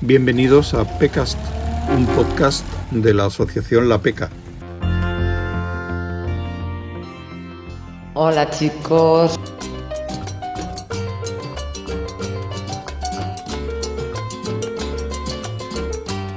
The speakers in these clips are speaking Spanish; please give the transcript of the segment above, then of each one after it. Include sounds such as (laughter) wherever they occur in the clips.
Bienvenidos a PECAST, un podcast de la asociación La PECA. Hola chicos.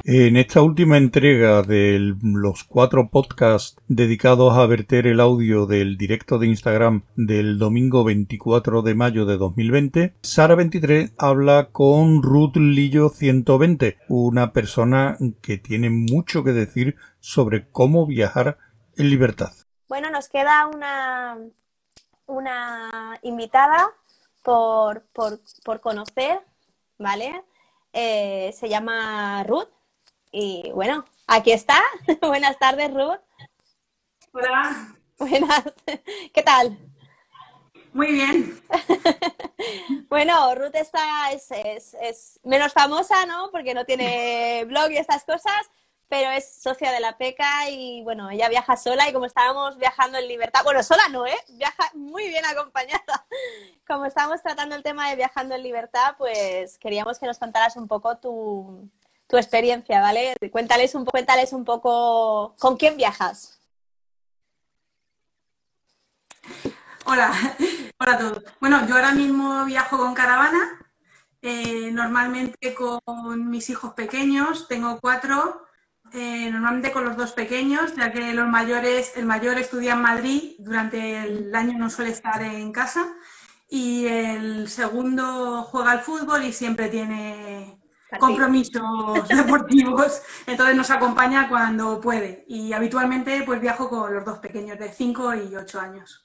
En esta última entrega de los cuatro podcasts dedicados a verter el audio del directo de Instagram del domingo 24 de mayo de 2020, Sara23 habla con Ruth Lillo 120, una persona que tiene mucho que decir sobre cómo viajar en libertad. Bueno, nos queda una, una invitada por, conocer, ¿vale? Eh, se llama Ruth y bueno, aquí está. (laughs) Buenas tardes, Ruth. Hola. Buenas. (laughs) ¿Qué tal? Muy bien. (laughs) bueno, Ruth está, es, es, menos famosa, ¿no? Porque no tiene blog y estas cosas, pero es socia de la PECA y bueno, ella viaja sola y como estábamos viajando en libertad, bueno, sola no, ¿eh? Viaja muy bien acompañada. Como estábamos tratando el tema de viajando en libertad, pues queríamos que nos contaras un poco tu, tu experiencia, ¿vale? Cuéntales un, cuéntales un poco con quién viajas. Hola, hola a todos. Bueno, yo ahora mismo viajo con caravana, eh, normalmente con mis hijos pequeños, tengo cuatro, eh, normalmente con los dos pequeños, ya que los mayores, el mayor estudia en Madrid, durante el año no suele estar en casa, y el segundo juega al fútbol y siempre tiene compromisos (laughs) deportivos, entonces nos acompaña cuando puede. Y habitualmente pues viajo con los dos pequeños de 5 y 8 años.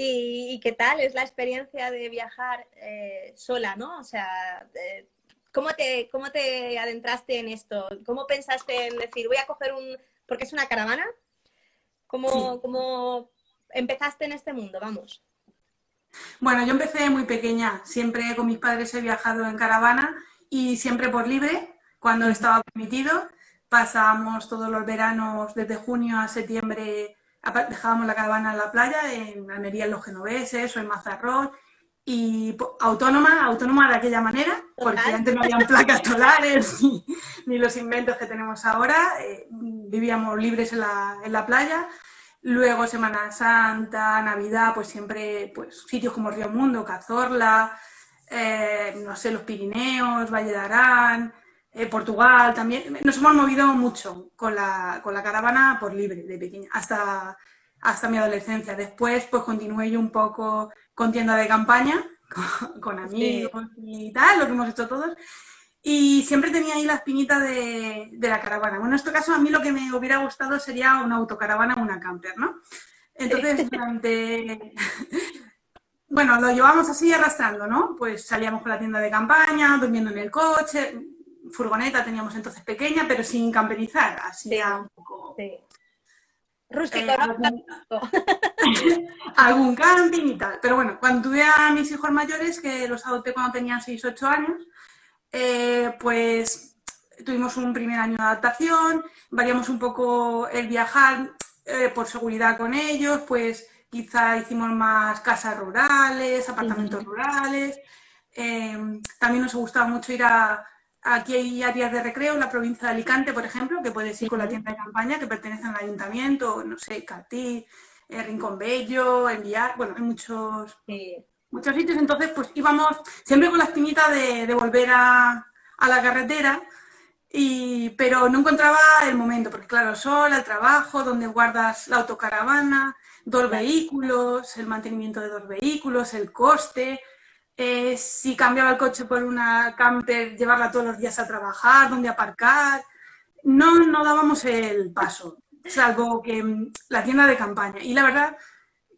¿Y, qué tal es la experiencia de viajar eh, sola, no? O sea, eh, ¿cómo, te, ¿cómo te adentraste en esto? ¿Cómo pensaste en decir, voy a coger un... porque es una caravana? ¿Cómo, ¿Cómo empezaste en este mundo? Vamos. Bueno, yo empecé muy pequeña. Siempre con mis padres he viajado en caravana y siempre por libre, cuando estaba permitido. Pasábamos todos los veranos desde junio a septiembre, dejábamos la caravana en la playa, en Almería, en los Genoveses o en Mazarrón, y autónoma, autónoma de aquella manera, porque antes no habían placas solares (laughs) ni, los inventos que tenemos ahora, eh, vivíamos libres en la, en la playa. Luego Semana Santa, Navidad, pues siempre pues, sitios como Río Mundo, Cazorla, eh, no sé, los Pirineos, Valle de Arán, eh, Portugal también. Nos hemos movido mucho con la, con la caravana por libre de pequeña, hasta, hasta mi adolescencia. Después, pues continué yo un poco con tienda de campaña, (laughs) con, amigos y tal, lo que hemos hecho todos. Y siempre tenía ahí la espinita de, de, la caravana. Bueno, en este caso a mí lo que me hubiera gustado sería una autocaravana o una camper, ¿no? Entonces, (laughs) durante, bueno, lo llevamos así arrastrando, ¿no? Pues salíamos con la tienda de campaña, durmiendo en el coche, furgoneta teníamos entonces pequeña, pero sin camperizar, así un poco... Sí. Rústico, ¿no? (laughs) algún, camping y tal. Pero bueno, cuando tuve a mis hijos mayores, que los adopté cuando tenían 6 8 años, eh, pues tuvimos un primer año de adaptación, variamos un poco el viajar eh, por seguridad con ellos, pues quizá hicimos más casas rurales, apartamentos rurales. Em, también nos gustaba mucho ir a, aquí hay áreas de recreo en la provincia de Alicante, por ejemplo, que puedes ir con la tienda de campaña que pertenece al ayuntamiento, no sé, Catí, eh, Rincón Bello, Enviar, bueno, hay muchos, muchos sitios. Entonces, pues íbamos siempre con la espinita de, volver a, a la carretera. Y, pero no encontraba el momento, porque claro, sol, el trabajo, donde guardas la autocaravana, dos vehículos, el mantenimiento de dos vehículos, el coste, eh, si cambiaba el coche por una camper, llevarla todos los días a trabajar, dónde aparcar. No, no dábamos el paso, salvo que mm, la tienda de campaña. Y la verdad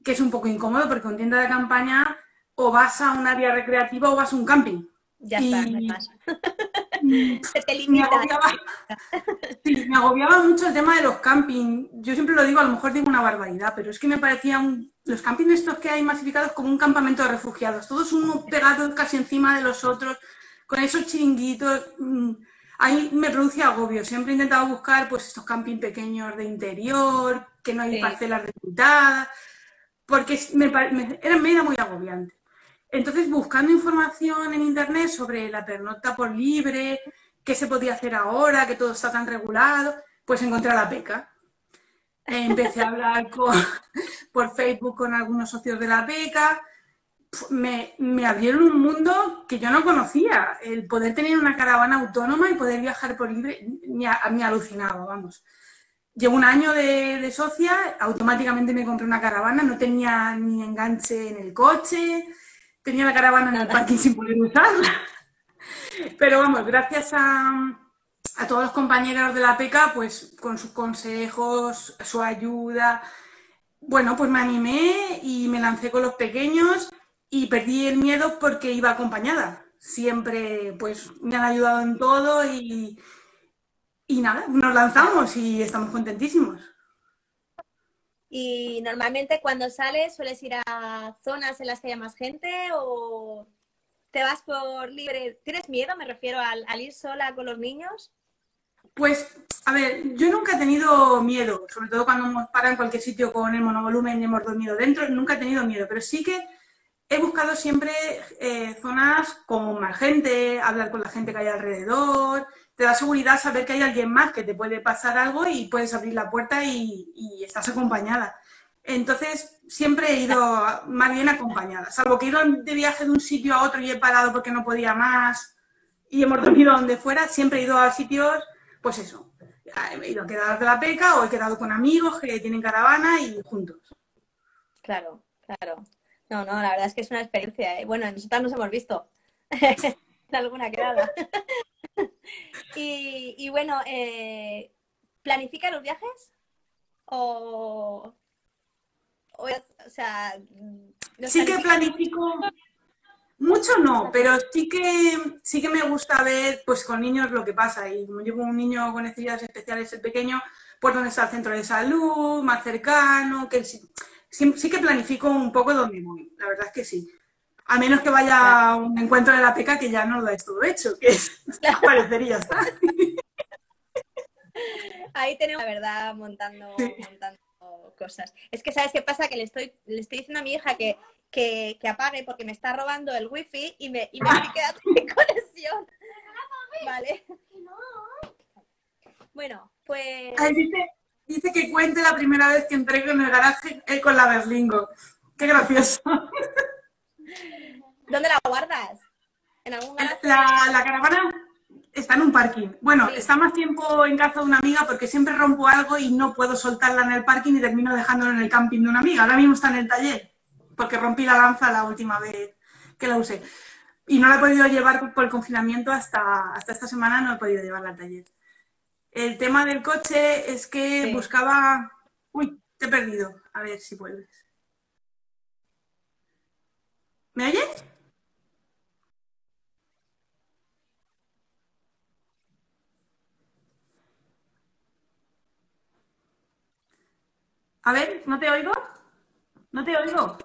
que es un poco incómodo porque con tienda de campaña o vas a un área recreativa o vas a un camping. Ya está, no (laughs) (laughs) Se te limita. Me agobiaba, mucho el tema de los camping. Yo siempre lo digo, a lo mejor digo una barbaridad, pero es que me parecían los campings estos que hay masificados como un campamento de refugiados, todos uno pegados casi encima de los otros, con esos chiringuitos. Mm, ahí me produce agobio. Siempre he intentado buscar pues estos camping pequeños de interior, que no hay parcelas delimitadas porque me, era, me muy agobiante. Entonces, buscando información en internet sobre la pernocta por libre, qué se podía hacer ahora, que todo está tan regulado, pues encontré a la PECA. Empecé a hablar (laughs) por Facebook con algunos socios de la PECA. Me, me, abrieron un mundo que yo no conocía. El poder tener una caravana autónoma y poder viajar por libre me me alucinado, vamos. Llevo un año de, de, socia, automáticamente me compré una caravana, no tenía ni enganche en el coche, tenía la caravana en el parking sin poder usarla. Pero vamos, gracias a, a todos los compañeros de la PECA, pues con sus consejos, su ayuda, bueno, pues me animé y me lancé con los pequeños y perdí el miedo porque iba acompañada. Siempre, pues me han ayudado en todo y, y nada, nos lanzamos y estamos contentísimos. Y normalmente cuando sales sueles ir a zonas en las que haya más gente o te vas por libre. ¿Tienes miedo? Me refiero al, ir sola con los niños. Pues, a ver, yo nunca he tenido miedo, sobre todo cuando hemos parado en cualquier sitio con el monovolumen y hemos dormido dentro, nunca he tenido miedo, pero sí que he buscado siempre eh, zonas con más gente, hablar con la gente que hay alrededor, te da seguridad saber que hay alguien más que te puede pasar algo y puedes abrir la puerta y, y estás acompañada. Entonces, siempre he ido más bien acompañada, salvo que he ido de viaje de un sitio a otro y he parado porque no podía más y hemos dormido donde fuera, siempre he ido a sitios, pues eso, he ido a quedar de la peca o he quedado con amigos que tienen caravana y juntos. Claro, claro. No, no, la verdad es que es una experiencia. ¿eh? Bueno, nosotras nos hemos visto (laughs) en alguna quedada. (laughs) y, y, bueno, eh, ¿planifica los viajes? ¿O o sea, sí que planifico mucho no, pero sí que sí que me gusta ver pues con niños lo que pasa y como llevo un niño con necesidades especiales el pequeño, pues dónde está el centro de salud, más cercano, que sí, sí, que planifico un poco dónde voy, la verdad es que sí. A menos que vaya a un encuentro de la peca que ya no lo es todo hecho, que es, parecería estar. Ahí tenemos la verdad montando, montando cosas. Es que, ¿sabes qué pasa? Que le estoy, le estoy diciendo a mi hija que, que, apague porque me está robando el wifi y me, y me quedando sin conexión. Vale. Bueno, pues... dice, que cuente la primera vez que entré en el garaje eh, con la Berlingo. Qué gracioso. ¿Dónde la guardas? ¿En algún garaje? La, la caravana está en un parking. Bueno, está más tiempo en casa de una amiga porque siempre rompo algo y no puedo soltarla en el parking y termino dejándolo en el camping de una amiga. Ahora mismo está en el taller porque rompí la lanza la última vez que la usé. Y no la he podido llevar por el confinamiento hasta, hasta esta semana, no he podido llevarla al taller. El tema del coche es que buscaba... Uy, te he perdido. A ver si vuelves. ¿Me oyes? A ver, ¿no te oigo? ¿No te oigo?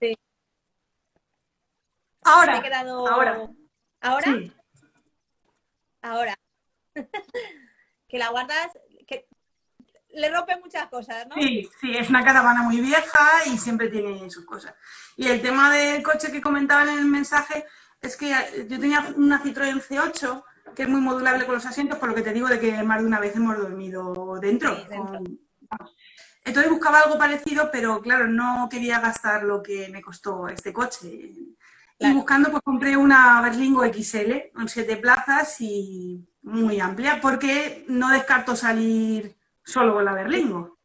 Sí. Ahora. quedado... Ahora. ¿Ahora? Ahora. (laughs) que la guardas, que le rompe muchas cosas, ¿no? Sí, sí, es una caravana muy vieja y siempre tiene sus cosas. Y el tema del coche que comentaban en el mensaje es que yo tenía una Citroën C8 que es muy modulable con los asientos, por lo que te digo de que más de una vez hemos dormido dentro. Entonces buscaba algo parecido, pero claro, no quería gastar lo que me costó este coche. Y buscando, pues compré una Berlingo XL con siete plazas y muy amplia, porque no descarto salir solo con la Berlingo.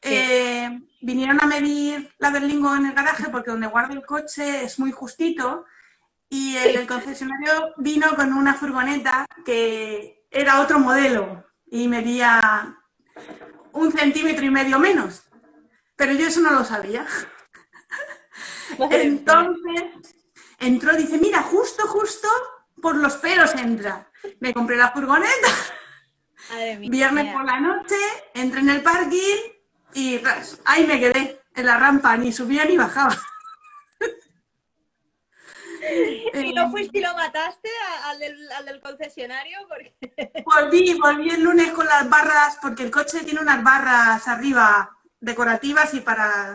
Eh, vinieron a medir la Berlingo en el garaje porque donde guardo el coche es muy justito y el concesionario vino con una furgoneta que era otro modelo y medía un centímetro y medio menos. Pero yo eso no lo sabía. Entonces, entró, dice, mira, justo, justo por los pelos entra. Me compré la furgoneta. Viernes por la noche, entré en el parking y ahí me quedé en la rampa, ni subía ni bajaba. (laughs) ¿Y no fuiste y lo mataste al del, concesionario? Porque... (laughs) Volví, volví el lunes con las barras, porque el coche tiene unas barras arriba decorativas y para...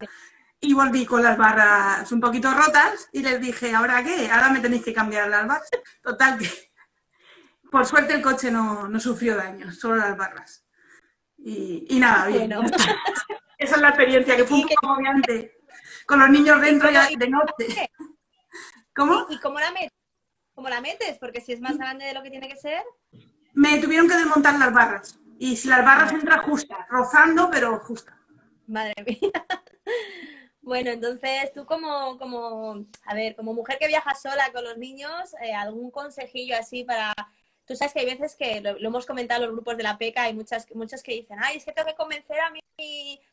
y volví con las barras un poquito rotas y les dije, ¿ahora qué? Ahora me tenéis que cambiar las barras. Total que, (laughs) por suerte el coche no, no sufrió daño, solo las barras. Y, y nada, bien. (laughs) Esa es la experiencia, que fue un poco agobiante. Con los niños dentro ya de noche. ¿Cómo? ¿Y cómo la, metes? cómo la metes? Porque si es más grande de lo que tiene que ser. Me tuvieron que desmontar las barras. Y si las barras entran justas, rozando, pero justas. Madre mía. (laughs) Bueno, entonces tú como, como, a ver, como mujer que viaja sola con los niños, eh, ¿algún consejillo así para... Tú sabes que hay veces que, lo, hemos comentado en los grupos de la PECA, hay muchas, muchos que dicen, ay, es que tengo que convencer a mí,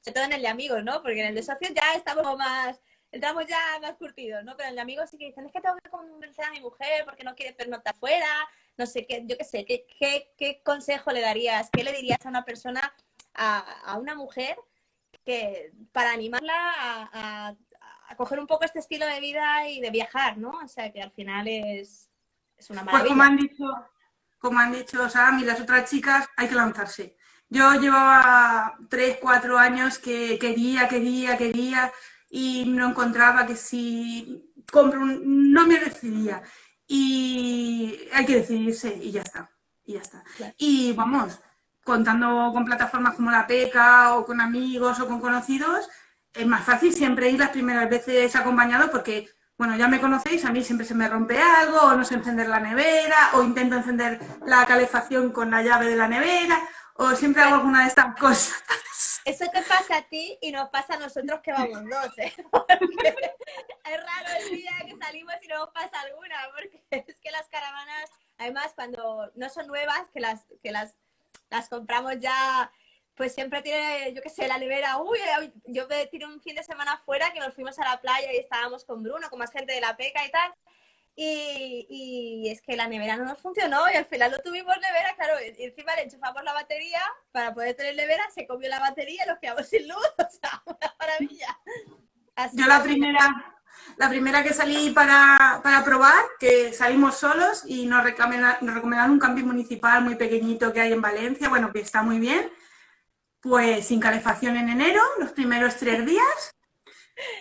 sobre todo en el de amigos, ¿no? Porque en el de socios ya estamos más, entramos ya más curtidos, ¿no? Pero en el de amigos sí que dicen, es que tengo que convencer a mi mujer porque no quiere pernoctar fuera, no sé qué, yo qué sé, ¿qué, qué, qué consejo le darías? ¿Qué le dirías a una persona, a, a una mujer que para animarla a, coger un poco este estilo de vida y de viajar, ¿no? O sea, que al final es, es una maravilla. Pues como han dicho, como han dicho Sam y las otras chicas, hay que lanzarse. Yo llevaba tres, cuatro años que quería, quería, quería y no encontraba que si compro un... no me decidía. Y hay que decidirse y ya está. Y ya está. Y vamos, contando con plataformas como la PECA o con amigos o con conocidos, es más fácil siempre ir las primeras veces acompañado porque, bueno, ya me conocéis, a mí siempre se me rompe algo, o no sé encender la nevera, o intento encender la calefacción con la llave de la nevera, o siempre hago alguna de estas cosas. (laughs) Eso te pasa a ti y nos pasa a nosotros que vamos dos, ¿eh? (laughs) Es raro el día que salimos y no nos pasa alguna, porque es que las caravanas, además, cuando no son nuevas, que las, que las las compramos ya, pues siempre tiene, yo qué sé, la nevera. Uy, yo tiré un fin de semana fuera que nos fuimos a la playa y estábamos con Bruno, con más gente de la peca y tal. Y, y, es que la nevera no nos funcionó y al final no tuvimos nevera, claro, encima le enchufamos la batería para poder tener nevera, se comió la batería y nos quedamos sin luz, (laughs) o sea, una maravilla. Yo la primera, la primera que salí para, probar, que salimos solos y nos recomendaron, un camping municipal muy pequeñito que hay en Valencia, bueno, que está muy bien, pues sin calefacción en enero, los primeros tres días,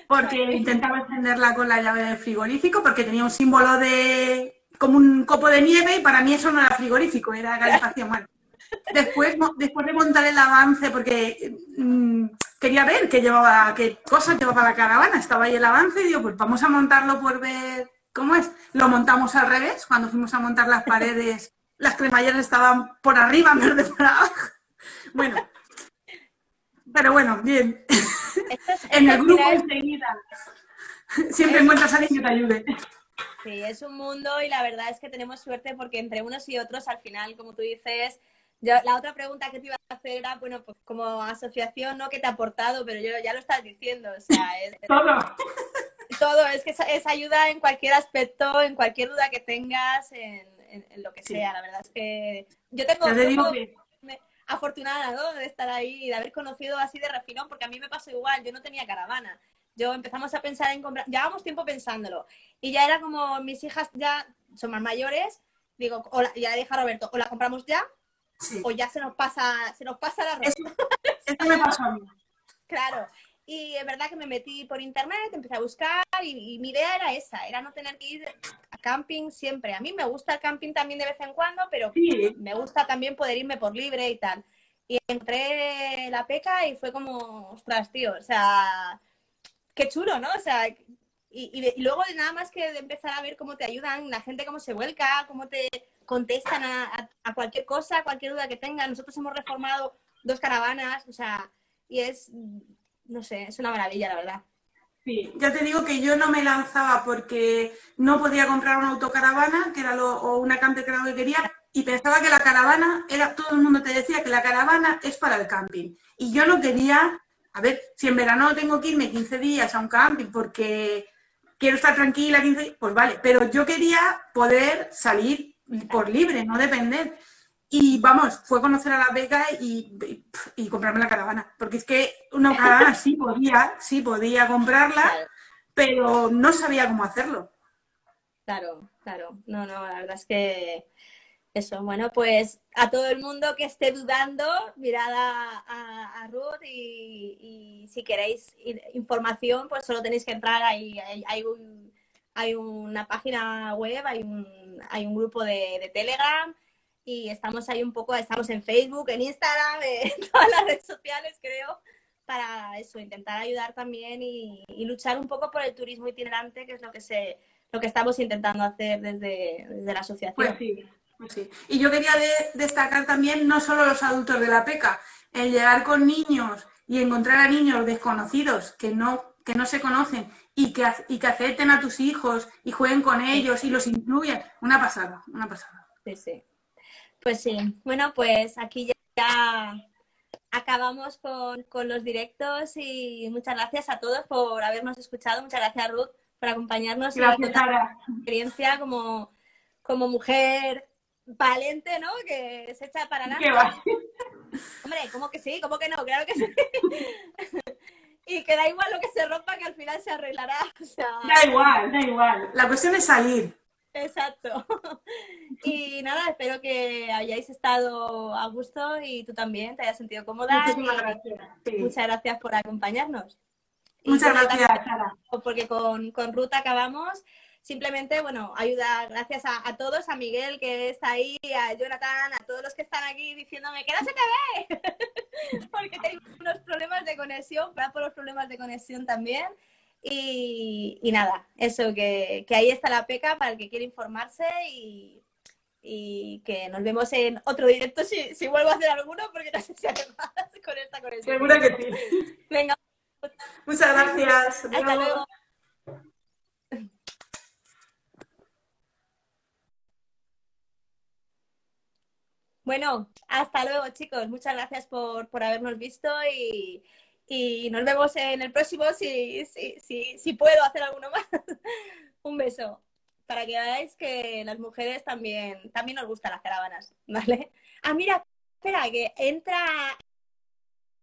porque intentaba encenderla con la llave del frigorífico, porque tenía un símbolo de como un copo de nieve y para mí eso no era frigorífico, era calefacción. Bueno, después, después de montar el avance, porque mm, quería ver qué llevaba, qué cosas llevaba la caravana. Estaba ahí el avance y digo, pues vamos a montarlo por ver cómo es. Lo montamos al revés, cuando fuimos a montar las paredes, (laughs) las cremalleras estaban por arriba en vez de por abajo. Bueno, pero bueno, bien. (laughs) en el grupo enseguida. Siempre encuentras a alguien que te ayude. Sí, es un mundo y la verdad es que tenemos suerte porque entre unos y otros, al final, como tú dices, la otra pregunta que te iba a hacer era, bueno, pues como asociación, ¿no? ¿Qué te ha aportado? Pero yo ya lo estás diciendo, o sea, es, todo. Todo, es que es, ayuda en cualquier aspecto, en cualquier duda que tengas, en, lo que sea. La verdad es que yo tengo... afortunada ¿no? de estar ahí y de haber conocido así de refilón, porque a mí me pasó igual, yo no tenía caravana. Yo empezamos a pensar en comprar, llevábamos tiempo pensándolo y ya era como mis hijas ya son más mayores, digo, ya le dije a Roberto, o la compramos ya o ya se nos pasa, se nos pasa la Eso, (laughs) me pasó a mí. Claro. Y es verdad que me metí por internet, empecé a buscar y, mi idea era esa, era no tener que ir a camping siempre. A mí me gusta el camping también de vez en cuando, pero me gusta también poder irme por libre y tal. Y entré la peca y fue como, ostras, tío, o sea, qué chulo, ¿no? O sea, y, y, luego nada más que de empezar a ver cómo te ayudan, la gente cómo se vuelca, cómo te, contestan a, cualquier cosa, a cualquier duda que tengan. Nosotros hemos reformado dos caravanas, o sea, y es, no sé, es una maravilla, la verdad. Sí, ya te digo que yo no me lanzaba porque no podía comprar una autocaravana, que era lo, o una camper que era lo que quería, y pensaba que la caravana era, todo el mundo te decía que la caravana es para el camping. Y yo no quería, a ver, si en verano tengo que irme 15 días a un camping porque quiero estar tranquila 15 pues vale, pero yo quería poder salir por libre, no depender. Y vamos, fue conocer a la beca y, y, comprarme la caravana. Porque es que una caravana sí podía, sí podía comprarla, pero no sabía cómo hacerlo. Claro, claro. No, no, la verdad es que Eso, bueno, pues a todo el mundo que esté dudando, mirad a, Ruth y, si queréis información, pues solo tenéis que entrar ahí. Hay, hay, una página web, hay un, hay un grupo de, Telegram y estamos ahí un poco, estamos en Facebook, en Instagram, (laughs) en todas las redes sociales, creo, para eso, intentar ayudar también y, luchar un poco por el turismo itinerante, que es lo que se lo que estamos intentando hacer desde, desde la asociación. Pues sí. Sí. Y yo quería destacar también no solo los adultos de la PECA, el llegar con niños y encontrar a niños desconocidos que no, que no se conocen y que, y que acepten a tus hijos y jueguen con ellos y los incluyan. Una pasada, una pasada. Sí, sí. Pues sí. Bueno, pues aquí ya acabamos con, con, los directos y muchas gracias a todos por habernos escuchado. Muchas gracias, Ruth, por acompañarnos. Gracias, Sara. experiencia como, como mujer valiente, ¿no? Que se echa para adelante. Hombre, ¿cómo que sí? ¿Cómo que no? Claro que sí. Y que da igual lo que se rompa, que al final se arreglará. (laughs) Da igual, da igual. La cuestión es salir. Exacto. (laughs) Y nada, espero que hayáis estado a gusto y tú también te hayas sentido cómoda. Muchísimas gracias. Muchas gracias por acompañarnos. Muchas gracias, Sara. Porque con, con Ruth acabamos simplemente, bueno, ayuda, gracias a, todos, a Miguel que está ahí, a Jonathan, a todos los que están aquí diciéndome que no se te ve, (laughs) porque tengo unos problemas de conexión, para por los problemas de conexión también. Y, nada, eso, que, ahí está la peca para el que quiere informarse y, que nos vemos en otro directo si, si, vuelvo a hacer alguno, porque no sé si además con esta conexión. Seguro que sí. Venga. Muchas gracias. Hasta luego. Bueno, hasta luego chicos. Muchas gracias por, habernos visto y, nos vemos en el próximo si, si, si, puedo hacer alguno más. (laughs) Un beso. Para que veáis que las mujeres también, también nos gustan las caravanas, ¿vale? Ah, mira, espera, que entra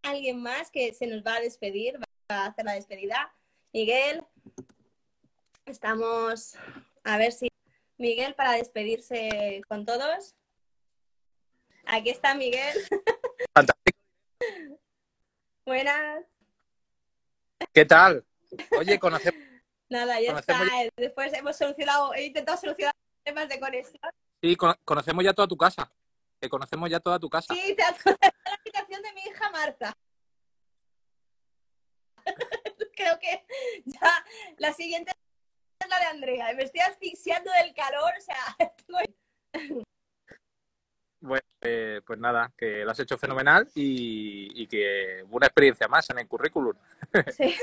alguien más que se nos va a despedir, va a hacer la despedida. Miguel, estamos a ver si Miguel para despedirse con todos. Aquí está Miguel. Fantástico. Buenas. ¿Qué tal? Oye, conocemos. Nada, ya está. Después hemos solucionado, he intentado solucionar temas de conexión. Sí, conocemos ya toda tu casa. Que conocemos ya toda tu casa. Sí, te la habitación de mi hija Marta. (laughs) Creo que ya la siguiente es la de Andrea. Me estoy asfixiando del calor, o sea, (laughs) Bueno, eh, pues nada, que lo has hecho fenomenal y, que una experiencia más en el currículum. (laughs) Sí.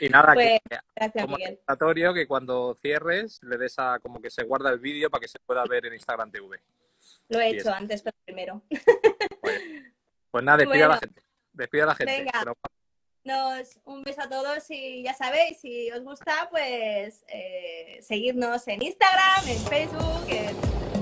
y nada, que pues, como recordatorio que cuando cierres le des a como que se guarda el vídeo para que se pueda ver en Instagram TV. Lo he hecho antes, pero primero. Pues, pues nada, despida a la gente. A la gente. Venga. Nos, un beso a todos y ya sabéis, si os gusta, pues eh, seguirnos en Instagram, en Facebook, en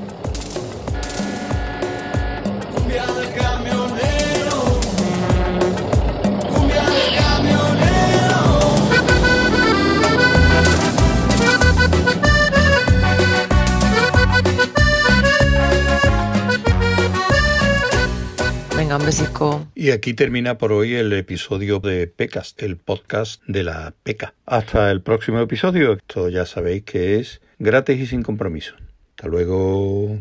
Y aquí termina por hoy el episodio de PECAS, el podcast de la PECA. Hasta el próximo episodio. Esto ya sabéis que es gratis y sin compromiso. Hasta luego.